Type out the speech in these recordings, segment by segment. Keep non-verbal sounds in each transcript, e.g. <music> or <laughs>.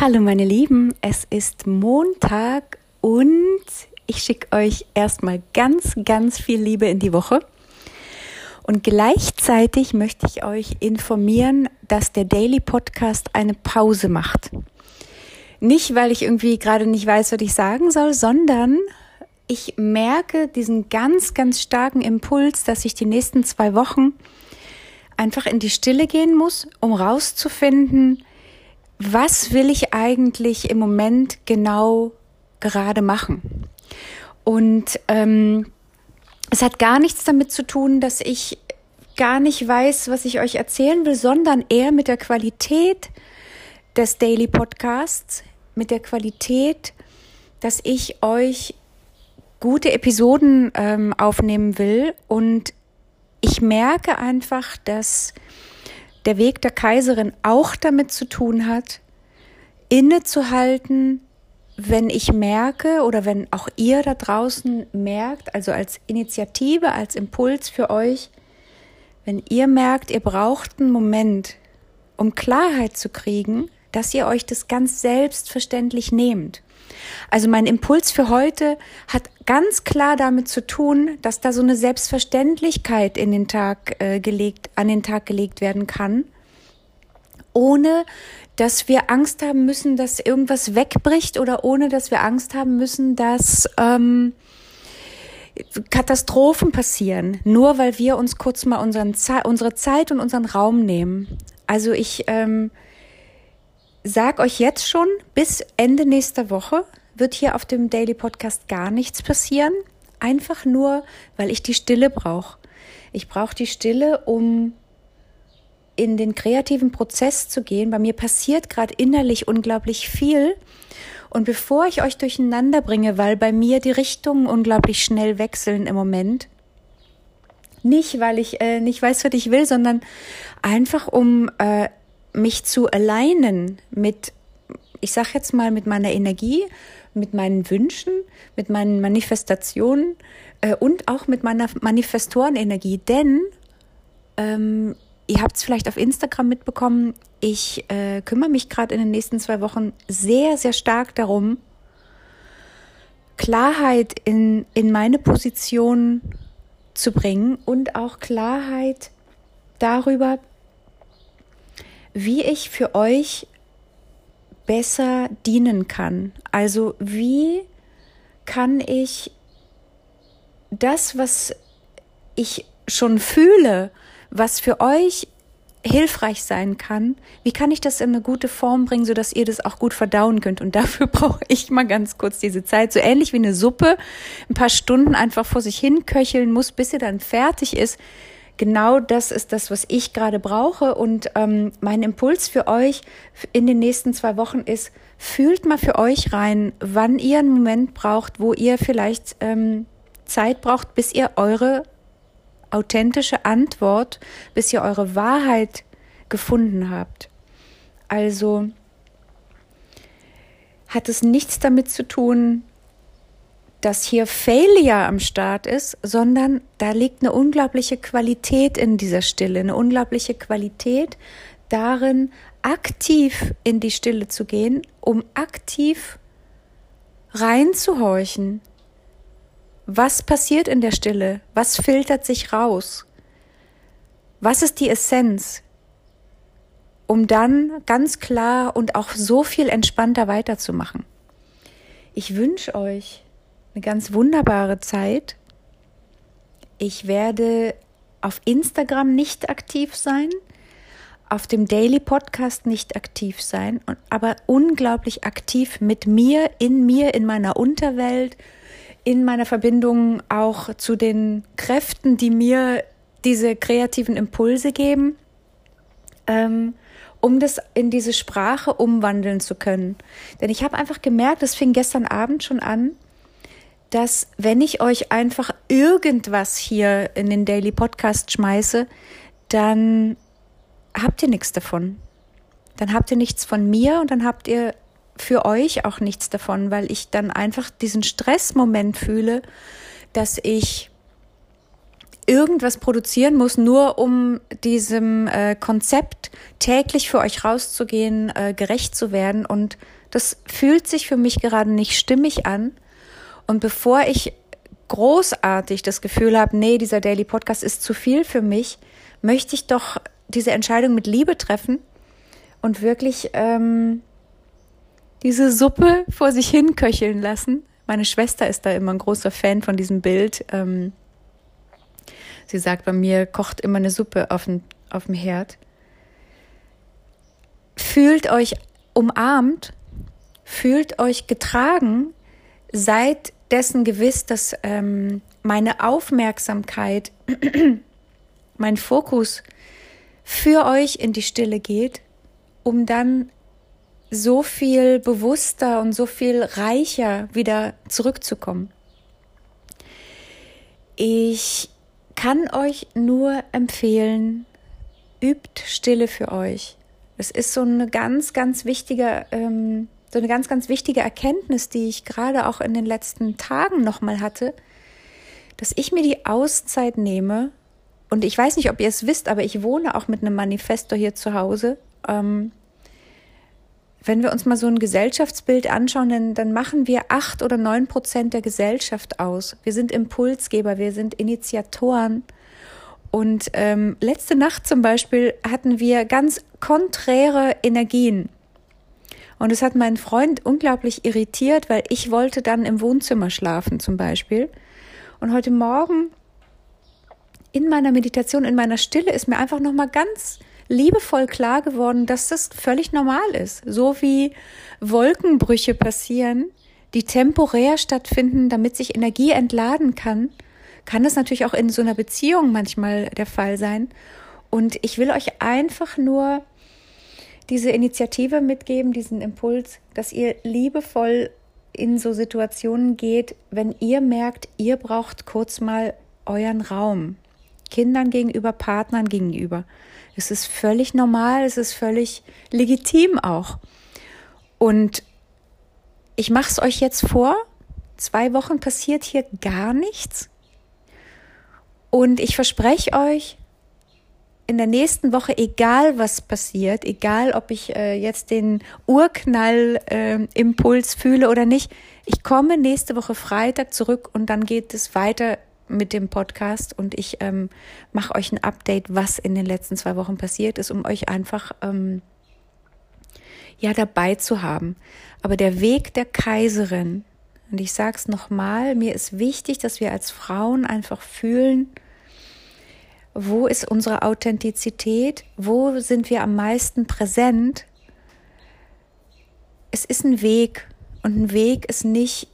Hallo meine Lieben, es ist Montag und ich schicke euch erstmal ganz, ganz viel Liebe in die Woche. Und gleichzeitig möchte ich euch informieren, dass der Daily Podcast eine Pause macht. Nicht, weil ich irgendwie gerade nicht weiß, was ich sagen soll, sondern ich merke diesen ganz, ganz starken Impuls, dass ich die nächsten zwei Wochen einfach in die Stille gehen muss, um rauszufinden, was will ich eigentlich im Moment genau gerade machen? Und ähm, es hat gar nichts damit zu tun, dass ich gar nicht weiß, was ich euch erzählen will, sondern eher mit der Qualität des Daily Podcasts, mit der Qualität, dass ich euch gute Episoden ähm, aufnehmen will. Und ich merke einfach, dass der Weg der Kaiserin auch damit zu tun hat, innezuhalten, wenn ich merke oder wenn auch ihr da draußen merkt, also als Initiative, als Impuls für euch, wenn ihr merkt, ihr braucht einen Moment, um Klarheit zu kriegen, dass ihr euch das ganz selbstverständlich nehmt. Also mein Impuls für heute hat ganz klar damit zu tun, dass da so eine Selbstverständlichkeit in den Tag äh, gelegt, an den Tag gelegt werden kann, ohne dass wir Angst haben müssen, dass irgendwas wegbricht oder ohne dass wir Angst haben müssen, dass ähm, Katastrophen passieren, nur weil wir uns kurz mal unseren unsere Zeit und unseren Raum nehmen. Also ich ähm, sag euch jetzt schon, bis Ende nächster Woche wird hier auf dem Daily Podcast gar nichts passieren. Einfach nur, weil ich die Stille brauche. Ich brauche die Stille, um in den kreativen Prozess zu gehen. Bei mir passiert gerade innerlich unglaublich viel. Und bevor ich euch durcheinander bringe, weil bei mir die Richtungen unglaublich schnell wechseln im Moment, nicht weil ich äh, nicht weiß, was ich will, sondern einfach um äh, mich zu alleinen mit, ich sag jetzt mal, mit meiner Energie, mit meinen Wünschen, mit meinen Manifestationen äh, und auch mit meiner Manifestorenenergie. Denn ähm, ihr habt es vielleicht auf Instagram mitbekommen, ich äh, kümmere mich gerade in den nächsten zwei Wochen sehr, sehr stark darum, Klarheit in, in meine Position zu bringen und auch Klarheit darüber, wie ich für euch besser dienen kann. Also wie kann ich das, was ich schon fühle, was für euch hilfreich sein kann, wie kann ich das in eine gute Form bringen, so dass ihr das auch gut verdauen könnt? Und dafür <laughs> brauche ich mal ganz kurz diese Zeit, so ähnlich wie eine Suppe, ein paar Stunden einfach vor sich hin köcheln muss, bis sie dann fertig ist genau das ist das, was ich gerade brauche. Und ähm, mein Impuls für euch in den nächsten zwei Wochen ist, fühlt mal für euch rein, wann ihr einen Moment braucht, wo ihr vielleicht ähm, Zeit braucht, bis ihr eure authentische Antwort, bis ihr eure Wahrheit gefunden habt. Also hat es nichts damit zu tun, dass hier Failure am Start ist, sondern da liegt eine unglaubliche Qualität in dieser Stille, eine unglaubliche Qualität darin, aktiv in die Stille zu gehen, um aktiv reinzuhorchen. Was passiert in der Stille? Was filtert sich raus? Was ist die Essenz? Um dann ganz klar und auch so viel entspannter weiterzumachen. Ich wünsche euch, eine ganz wunderbare Zeit. Ich werde auf Instagram nicht aktiv sein, auf dem Daily Podcast nicht aktiv sein, aber unglaublich aktiv mit mir, in mir, in meiner Unterwelt, in meiner Verbindung auch zu den Kräften, die mir diese kreativen Impulse geben, ähm, um das in diese Sprache umwandeln zu können. Denn ich habe einfach gemerkt, das fing gestern Abend schon an, dass wenn ich euch einfach irgendwas hier in den Daily Podcast schmeiße, dann habt ihr nichts davon. Dann habt ihr nichts von mir und dann habt ihr für euch auch nichts davon, weil ich dann einfach diesen Stressmoment fühle, dass ich irgendwas produzieren muss, nur um diesem äh, Konzept täglich für euch rauszugehen, äh, gerecht zu werden. Und das fühlt sich für mich gerade nicht stimmig an. Und bevor ich großartig das Gefühl habe, nee, dieser Daily Podcast ist zu viel für mich, möchte ich doch diese Entscheidung mit Liebe treffen und wirklich ähm, diese Suppe vor sich hin köcheln lassen. Meine Schwester ist da immer ein großer Fan von diesem Bild. Ähm, sie sagt, bei mir kocht immer eine Suppe auf dem, auf dem Herd. Fühlt euch umarmt, fühlt euch getragen, seid dessen gewiss, dass ähm, meine Aufmerksamkeit, <clears throat> mein Fokus für euch in die Stille geht, um dann so viel bewusster und so viel reicher wieder zurückzukommen. Ich kann euch nur empfehlen, übt Stille für euch. Es ist so eine ganz, ganz wichtige, ähm, so eine ganz, ganz wichtige Erkenntnis, die ich gerade auch in den letzten Tagen nochmal hatte, dass ich mir die Auszeit nehme. Und ich weiß nicht, ob ihr es wisst, aber ich wohne auch mit einem Manifesto hier zu Hause. Ähm, wenn wir uns mal so ein Gesellschaftsbild anschauen, dann, dann machen wir acht oder neun Prozent der Gesellschaft aus. Wir sind Impulsgeber, wir sind Initiatoren. Und ähm, letzte Nacht zum Beispiel hatten wir ganz konträre Energien. Und es hat meinen Freund unglaublich irritiert, weil ich wollte dann im Wohnzimmer schlafen zum Beispiel. Und heute Morgen in meiner Meditation, in meiner Stille ist mir einfach nochmal ganz liebevoll klar geworden, dass das völlig normal ist. So wie Wolkenbrüche passieren, die temporär stattfinden, damit sich Energie entladen kann, kann das natürlich auch in so einer Beziehung manchmal der Fall sein. Und ich will euch einfach nur diese Initiative mitgeben, diesen Impuls, dass ihr liebevoll in so Situationen geht, wenn ihr merkt, ihr braucht kurz mal euren Raum. Kindern gegenüber, Partnern gegenüber. Es ist völlig normal, es ist völlig legitim auch. Und ich mache es euch jetzt vor. Zwei Wochen passiert hier gar nichts. Und ich verspreche euch, in der nächsten Woche, egal was passiert, egal ob ich äh, jetzt den Urknall-Impuls äh, fühle oder nicht, ich komme nächste Woche Freitag zurück und dann geht es weiter mit dem Podcast und ich ähm, mache euch ein Update, was in den letzten zwei Wochen passiert ist, um euch einfach ähm, ja dabei zu haben. Aber der Weg der Kaiserin, und ich sage es nochmal, mir ist wichtig, dass wir als Frauen einfach fühlen, wo ist unsere Authentizität, wo sind wir am meisten präsent. Es ist ein Weg und ein Weg ist nicht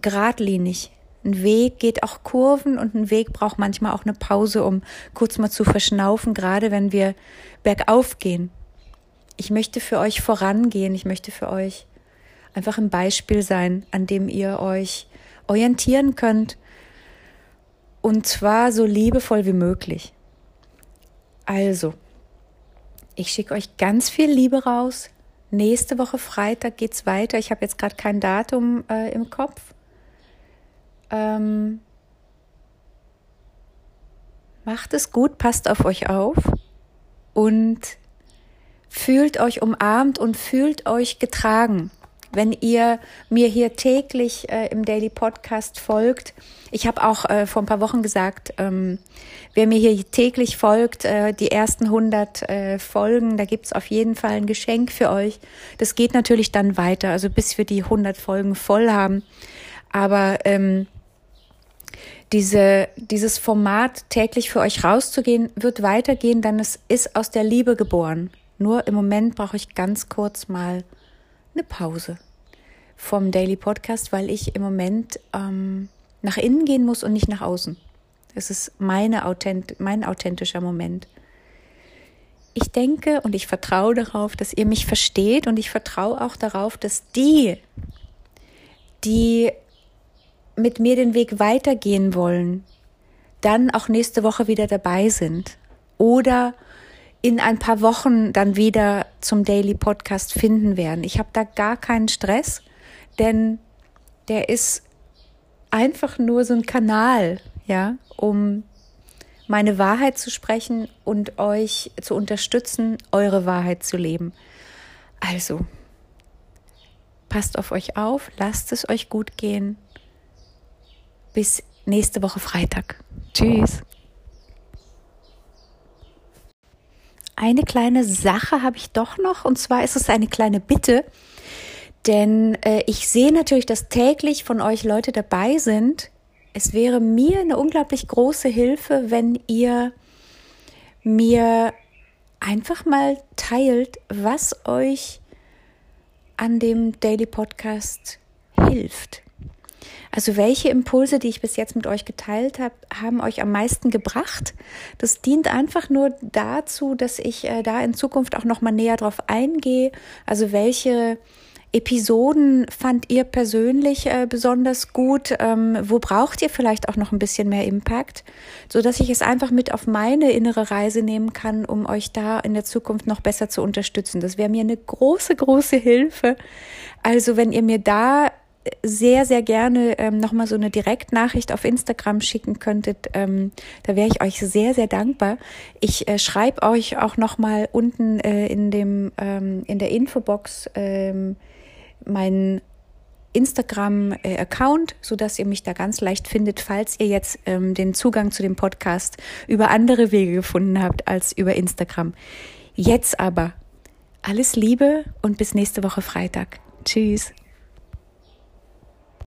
geradlinig. Ein Weg geht auch Kurven und ein Weg braucht manchmal auch eine Pause, um kurz mal zu verschnaufen, gerade wenn wir bergauf gehen. Ich möchte für euch vorangehen, ich möchte für euch einfach ein Beispiel sein, an dem ihr euch orientieren könnt und zwar so liebevoll wie möglich. Also, ich schicke euch ganz viel Liebe raus. Nächste Woche Freitag geht's weiter. Ich habe jetzt gerade kein Datum äh, im Kopf. Ähm, macht es gut, passt auf euch auf und fühlt euch umarmt und fühlt euch getragen. Wenn ihr mir hier täglich äh, im Daily Podcast folgt, ich habe auch äh, vor ein paar Wochen gesagt, ähm, wer mir hier täglich folgt, äh, die ersten 100 äh, Folgen, da gibt's auf jeden Fall ein Geschenk für euch. Das geht natürlich dann weiter, also bis wir die 100 Folgen voll haben. Aber ähm, diese, dieses Format täglich für euch rauszugehen, wird weitergehen, denn es ist aus der Liebe geboren. Nur im Moment brauche ich ganz kurz mal eine Pause vom Daily Podcast, weil ich im Moment ähm, nach innen gehen muss und nicht nach außen. Es ist meine Authent mein authentischer Moment. Ich denke und ich vertraue darauf, dass ihr mich versteht und ich vertraue auch darauf, dass die, die mit mir den Weg weitergehen wollen, dann auch nächste Woche wieder dabei sind oder in ein paar Wochen dann wieder zum Daily Podcast finden werden. Ich habe da gar keinen Stress, denn der ist einfach nur so ein Kanal, ja, um meine Wahrheit zu sprechen und euch zu unterstützen, eure Wahrheit zu leben. Also, passt auf euch auf, lasst es euch gut gehen. Bis nächste Woche Freitag. Tschüss. Eine kleine Sache habe ich doch noch, und zwar ist es eine kleine Bitte. Denn äh, ich sehe natürlich, dass täglich von euch Leute dabei sind. Es wäre mir eine unglaublich große Hilfe, wenn ihr mir einfach mal teilt, was euch an dem Daily Podcast hilft. Also welche Impulse, die ich bis jetzt mit euch geteilt habe, haben euch am meisten gebracht? Das dient einfach nur dazu, dass ich äh, da in Zukunft auch noch mal näher drauf eingehe. Also welche Episoden fand ihr persönlich äh, besonders gut? Ähm, wo braucht ihr vielleicht auch noch ein bisschen mehr Impact, so dass ich es einfach mit auf meine innere Reise nehmen kann, um euch da in der Zukunft noch besser zu unterstützen? Das wäre mir eine große, große Hilfe. Also wenn ihr mir da sehr, sehr gerne ähm, nochmal so eine Direktnachricht auf Instagram schicken könntet, ähm, da wäre ich euch sehr, sehr dankbar. Ich äh, schreibe euch auch nochmal unten äh, in dem ähm, in der Infobox ähm, meinen Instagram-Account, so dass ihr mich da ganz leicht findet, falls ihr jetzt ähm, den Zugang zu dem Podcast über andere Wege gefunden habt als über Instagram. Jetzt aber alles Liebe und bis nächste Woche Freitag. Tschüss.